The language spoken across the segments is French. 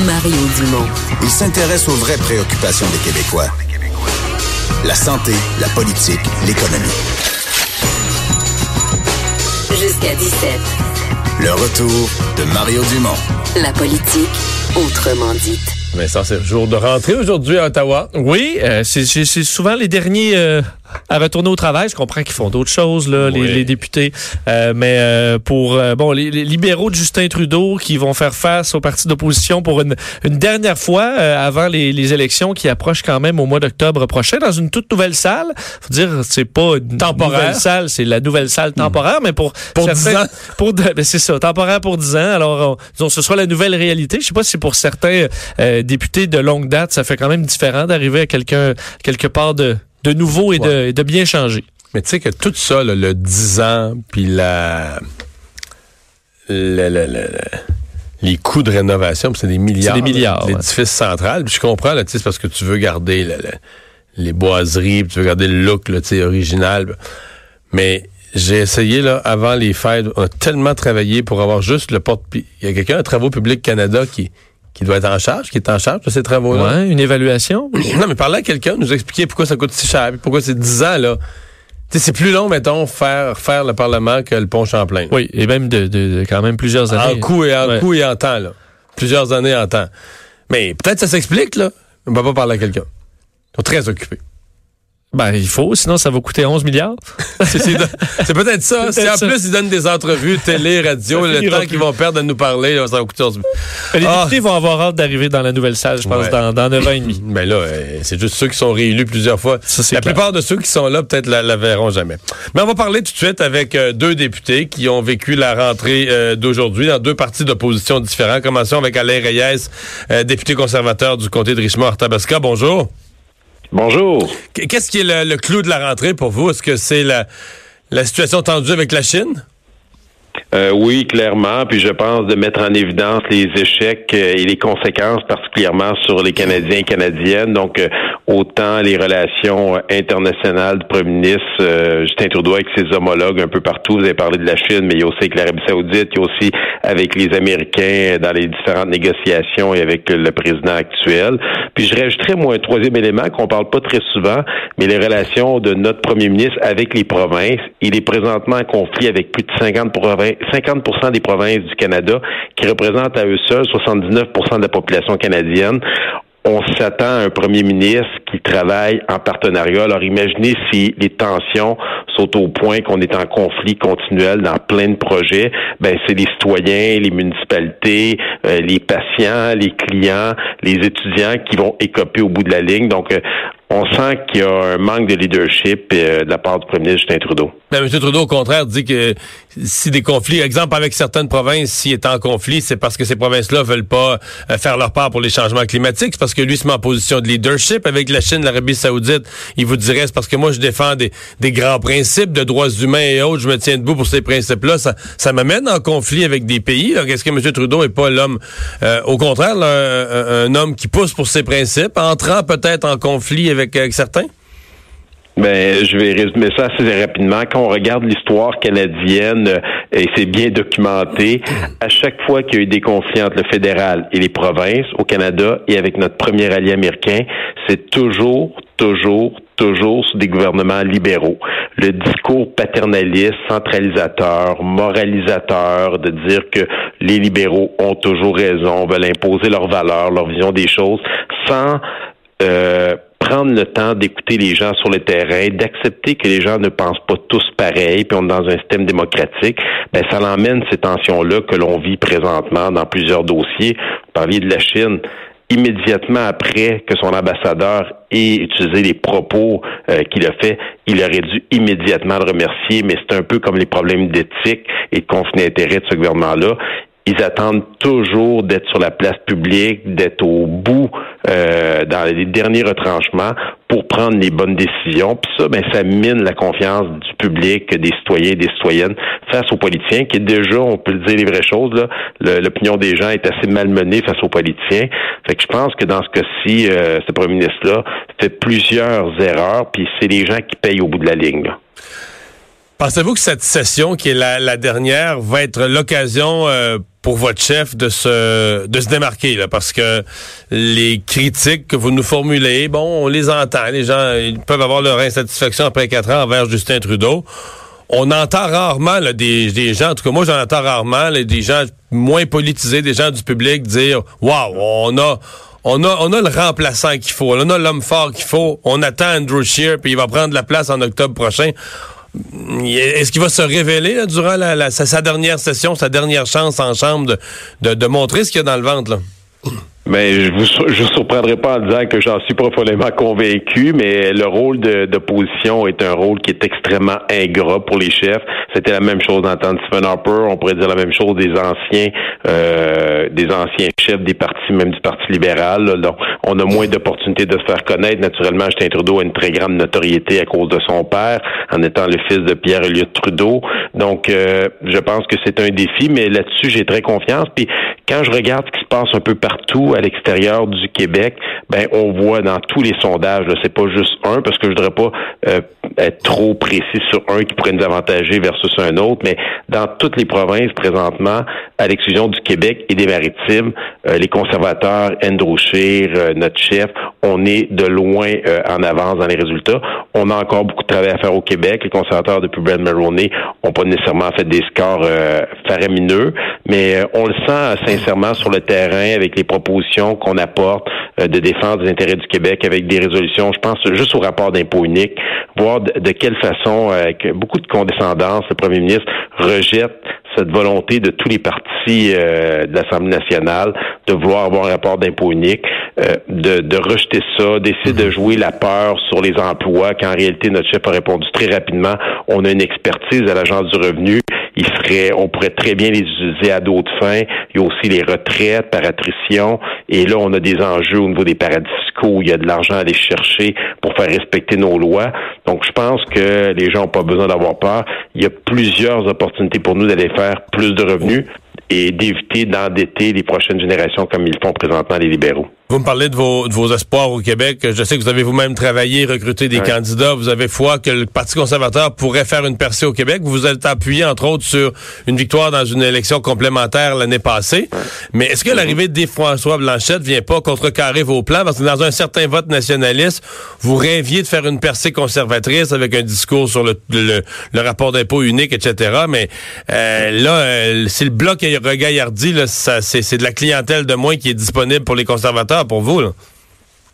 Mario Dumont. Il s'intéresse aux vraies préoccupations des Québécois. La santé, la politique, l'économie. Jusqu'à 17. Le retour de Mario Dumont. La politique, autrement dite. Vincent, c'est le jour de rentrée aujourd'hui à Ottawa. Oui, euh, c'est souvent les derniers euh, à retourner au travail. Je comprends qu'ils font d'autres choses, là, les, Oui. les députés. Euh, mais euh, pour euh, bon, les, les libéraux de Justin Trudeau qui vont faire face aux partis d'opposition pour une, une dernière fois euh, avant les, les élections qui approchent quand même au mois d'octobre prochain dans une toute nouvelle salle. Faut dire, c'est pas une Temporaire. nouvelle salle, c'est la nouvelle salle temporaire, mais pour Pour 10 ans. pour ben, c'est ça, temporaire pour 10 ans. Alors, on- disons, ce sera la nouvelle réalité. Je sais pas si pour certains euh, députés de longue date, ça fait quand même différent d'arriver à quelqu'un quelque part de, de nouveau et, de, et de bien changé. Mais tu sais que tout ça, là, le 10 ans, puis la, le- le- le- le- les coûts de rénovation, c'est des milliards. C'est des milliards, là, ouais. L'édifice central. Puis je comprends, là, tu sais, c'est parce que tu veux garder le- les boiseries, puis tu veux garder le look, là, tu sais, original. Mais j'ai essayé, là, avant les fêtes, on a tellement travaillé pour avoir juste le porte Il y a quelqu'un à Travaux Publics Canada qui, qui doit être en charge, qui est en charge de ces travaux-là. Ouais, une évaluation? Non, mais parler à quelqu'un, nous expliquer pourquoi ça coûte si cher, pourquoi c'est 10 ans, là. C'est plus long, mettons, faire, faire le Parlement que le pont Champlain. Oui, et même de, de- de quand même plusieurs années. En coût et en Ouais. coût et en temps, là. Plusieurs années en temps. Mais peut-être ça s'explique, là. On va pas parler à quelqu'un. Ils sont très occupés. Ben, il faut, sinon ça va coûter 11 milliards. C'est peut-être ça. Si en ça. plus ils donnent des entrevues, télé, radio, le temps qu'ils vont perdre de nous parler, là, ça va coûter 11 Les Ah. députés vont avoir hâte d'arriver dans la nouvelle salle, je pense, Ouais. dans, dans 9 ans et demi. Mais là, euh, c'est juste ceux qui sont réélus plusieurs fois. Ça, la clair. plupart de ceux qui sont là, peut-être la, la verront jamais. Mais on va parler tout de suite avec euh, deux députés qui ont vécu la rentrée euh, d'aujourd'hui dans deux partis d'opposition différents. Commençons avec Alain Reyes, euh, député conservateur du comté de Richmond-Arthabasca. Bonjour. Bonjour. Qu- Qu'est-ce qui est le, le clou de la rentrée pour vous? Est-ce que c'est la, la situation tendue avec la Chine? Euh, oui, clairement. Puis je pense de mettre en évidence les échecs euh, et les conséquences, particulièrement sur les Canadiens et Canadiennes. Donc, euh, autant les relations euh, internationales du Premier ministre Justin Trudeau avec ses homologues un peu partout. Vous avez parlé de la Chine, mais il y a aussi avec l'Arabie Saoudite, il y a aussi avec les Américains dans les différentes négociations et avec le président actuel. Puis je rajouterais, moi, un troisième élément qu'on parle pas très souvent, mais les relations de notre premier ministre avec les provinces. Il est présentement en conflit avec plus de 50, provinces, 50% des provinces du Canada, qui représentent à eux seuls 79% de la population canadienne. On s'attend à un premier ministre qui travaille en partenariat. Alors imaginez si les tensions sont au point qu'on est en conflit continuel dans plein de projets. Ben c'est les citoyens, les municipalités, euh, les patients, les clients, les étudiants qui vont écoper au bout de la ligne. Donc euh, on sent qu'il y a un manque de leadership euh, de la part du premier Justin Trudeau. Ben, M. Trudeau, au contraire, dit que si des conflits, exemple avec certaines provinces, s'il est en conflit, c'est parce que ces provinces-là veulent pas euh, faire leur part pour les changements climatiques. C'est parce que lui se met en position de leadership avec la Chine, l'Arabie Saoudite. Il vous dirait, c'est parce que moi, je défends des, des grands principes de droits humains et autres. Je me tiens debout pour ces principes-là. Ça, ça m'amène en conflit avec des pays. là. Est-ce que M. Trudeau est pas l'homme, euh, au contraire, là, un, un homme qui pousse pour ses principes, entrant peut-être en conflit avec, avec certains? Ben, je vais résumer ça assez rapidement. Quand on regarde l'histoire canadienne, euh, et c'est bien documenté, à chaque fois qu'il y a eu des conflits entre le fédéral et les provinces au Canada et avec notre premier allié américain, c'est toujours, toujours, toujours sous des gouvernements libéraux. Le discours paternaliste, centralisateur, moralisateur, de dire que les libéraux ont toujours raison, veulent imposer leurs valeurs, leur vision des choses, sans euh, prendre le temps d'écouter les gens sur le terrain, d'accepter que les gens ne pensent pas tous pareil, puis on est dans un système démocratique, ben ça l'emmène ces tensions-là que l'on vit présentement dans plusieurs dossiers. Vous parliez de la Chine immédiatement après que son ambassadeur ait utilisé les propos euh, qu'il a fait, il aurait dû immédiatement le remercier, mais c'est un peu comme les problèmes d'éthique et de conflit d'intérêt de ce gouvernement-là. Ils attendent toujours d'être sur la place publique, d'être au bout euh, dans les derniers retranchements pour prendre les bonnes décisions. Puis ça, ben, ça mine la confiance du public, des citoyens et des citoyennes face aux politiciens, qui déjà, on peut le dire les vraies choses, là, l'opinion des gens est assez malmenée face aux politiciens. Fait que je pense que dans ce cas-ci, euh, ce premier ministre-là fait plusieurs erreurs, puis c'est les gens qui payent au bout de la ligne. là. Pensez-vous que cette session, qui est la, la dernière, va être l'occasion euh, pour votre chef de se de se démarquer là parce que les critiques que vous nous formulez, bon, on les entend, les gens ils peuvent avoir leur insatisfaction après quatre ans envers Justin Trudeau. On entend rarement là, des, des gens, en tout cas moi j'en entends rarement là, des gens moins politisés, des gens du public dire waouh, on a on a, on a le remplaçant qu'il faut, on a l'homme fort qu'il faut, on attend Andrew Shear, puis il va prendre la place en octobre prochain. Est-ce qu'il va se révéler là, durant la, la, sa, dernière session, sa dernière chance en chambre de, de, de montrer ce qu'il y a dans le ventre? Là? Mais je vous je vous surprendrai pas en disant que j'en suis profondément convaincu, mais le rôle d'opposition est un rôle qui est extrêmement ingrat pour les chefs. C'était la même chose dans le temps de Stephen Harper, on pourrait dire la même chose des anciens euh, des anciens chefs des partis, même du Parti libéral. Donc, on a moins d'opportunités de se faire connaître. Naturellement, Justin Trudeau a une très grande notoriété à cause de son père, en étant le fils de Pierre Elliott Trudeau. Donc, euh, je pense que c'est un défi, mais là-dessus, j'ai très confiance. Puis, quand je regarde ce qui se passe un peu partout à l'extérieur du Québec, ben on voit dans tous les sondages, c'est pas juste un, parce que je voudrais pas euh, être trop précis sur un qui pourrait nous avantager versus un autre, mais dans toutes les provinces présentement, à l'exclusion du Québec et des Maritimes, euh, les conservateurs, Andrew Scheer, euh, notre chef, on est de loin euh, en avance dans les résultats. On a encore beaucoup de travail à faire au Québec. Les conservateurs depuis Brad Maroney ont pas nécessairement fait des scores faramineux, mais on le sent sincèrement sur le terrain avec les propositions qu'on apporte de défense des intérêts du Québec avec des résolutions. Je pense juste au rapport d'impôt unique, voir de, de quelle façon, avec beaucoup de condescendance, le premier ministre rejette cette volonté de tous les partis euh, de l'Assemblée nationale de vouloir avoir un rapport d'impôt unique, euh, de, de, rejeter ça, d'essayer de jouer la peur sur les emplois, qu'en réalité, notre chef a répondu très rapidement, on a une expertise à l'Agence du revenu, il serait, on pourrait très bien les utiliser à d'autres fins. Il y a aussi les retraites par attrition. Et là, on a des enjeux au niveau des paradis fiscaux. Il y a de l'argent à aller chercher pour faire respecter nos lois. Donc, je pense que les gens n'ont pas besoin d'avoir peur. Il y a plusieurs opportunités pour nous d'aller faire plus de revenus et d'éviter d'endetter les prochaines générations comme ils font présentement les libéraux. Vous me parlez de vos, de vos espoirs au Québec. Je sais que vous avez vous-même travaillé, recruté des ouais. candidats. Vous avez foi que le Parti conservateur pourrait faire une percée au Québec. Vous vous êtes appuyé, entre autres, sur une victoire dans une élection complémentaire l'année passée. Ouais. Mais est-ce que l'arrivée de François Blanchette vient pas contrecarrer vos plans? Parce que dans un certain vote nationaliste, vous rêviez de faire une percée conservatrice avec un discours sur le, le, le rapport d'impôt unique, etc. Mais euh, là, euh, si le bloc est regaillardi, c'est de la clientèle de moins qui est disponible pour les conservateurs pour vous. Là.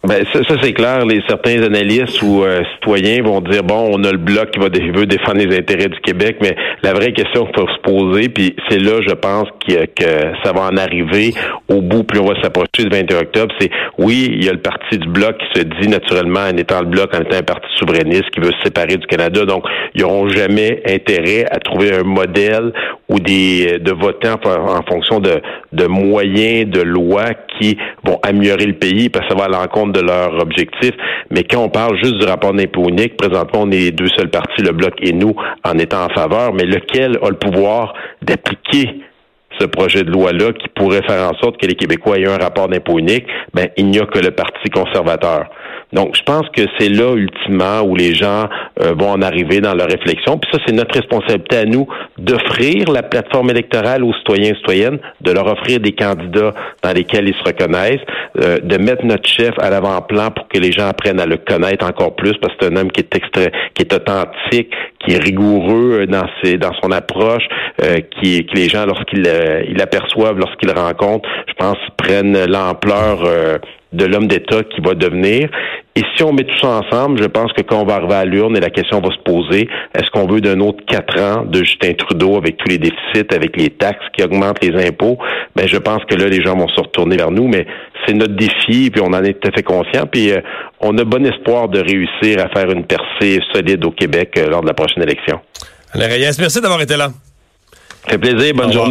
Ben, ça, ça c'est clair. Les certains analystes ou euh, citoyens vont dire bon, on a le bloc qui va dé veut défendre les intérêts du Québec, mais la vraie question qu'il faut se poser, puis c'est là, je pense, que, ça va en arriver au bout, plus on va s'approcher du 21 octobre. C'est oui, il y a le parti du bloc qui se dit naturellement en étant le bloc, en étant un parti souverainiste qui veut se séparer du Canada. Donc, ils n'auront jamais intérêt à trouver un modèle ou des de votants en, en fonction de, de moyens, de lois qui vont améliorer le pays parce que ça va à l'encontre de leur objectif. Mais quand on parle juste du rapport d'impôt unique, présentement, on est les deux seuls partis, le Bloc et nous, en étant en faveur, mais lequel a le pouvoir d'appliquer ce projet de loi-là qui pourrait faire en sorte que les Québécois aient un rapport d'impôt unique, ben, il n'y a que le Parti conservateur. Donc, je pense que c'est là, ultimement, où les gens euh, vont en arriver dans leur réflexion. Puis ça, c'est notre responsabilité à nous d'offrir la plateforme électorale aux citoyens et citoyennes, de leur offrir des candidats dans lesquels ils se reconnaissent, euh, de mettre notre chef à l'avant-plan pour que les gens apprennent à le connaître encore plus, parce que c'est un homme qui est extrait, qui est authentique, est rigoureux dans ses, dans son approche, euh, qui, que les gens, lorsqu'ils euh, ils l'aperçoivent, lorsqu'ils le rencontrent, je pense, prennent l'ampleur euh, de l'homme d'État qui va devenir. Et si on met tout ça ensemble, je pense que quand on va arriver à l'urne et la question va se poser, est-ce qu'on veut d'un autre quatre ans de Justin Trudeau avec tous les déficits, avec les taxes qui augmentent les impôts? Ben, je pense que là, les gens vont se retourner vers nous, mais c'est notre défi, puis on en est tout à fait conscient, puis euh, on a bon espoir de réussir à faire une percée solide au Québec euh, lors de la prochaine élection. Alain Reyes, merci d'avoir été là. Ça fait plaisir, bonne journée.